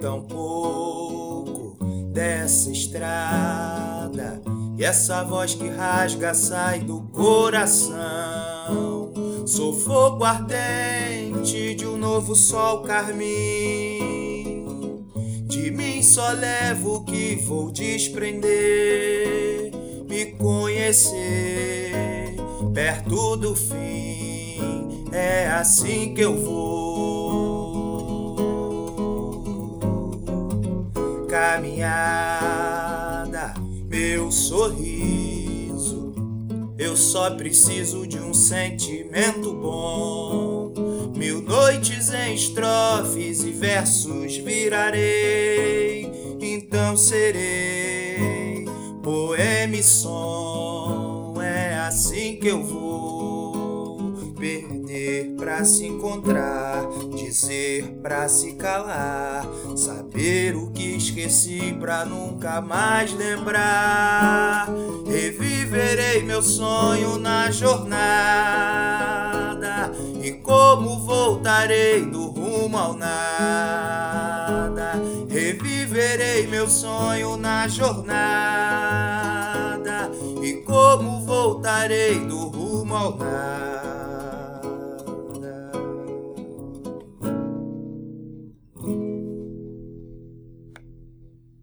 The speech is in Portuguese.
tão pouco dessa estrada. E essa voz que rasga sai do coração. Sou fogo ardente de um novo sol carmim. De mim só levo o que vou desprender. Me conhecer perto do fim. É assim que eu vou caminhada, meu sorriso. Eu só preciso de um sentimento bom. Mil noites em estrofes e versos virarei, então serei poema e som. É assim que eu vou perder pra se encontrar, dizer pra se calar, saber o que esqueci pra nunca mais lembrar. Reviverei meu sonho na jornada e como voltarei do rumo ao nada. Reviverei meu sonho na jornada e como voltarei do rumo ao nada.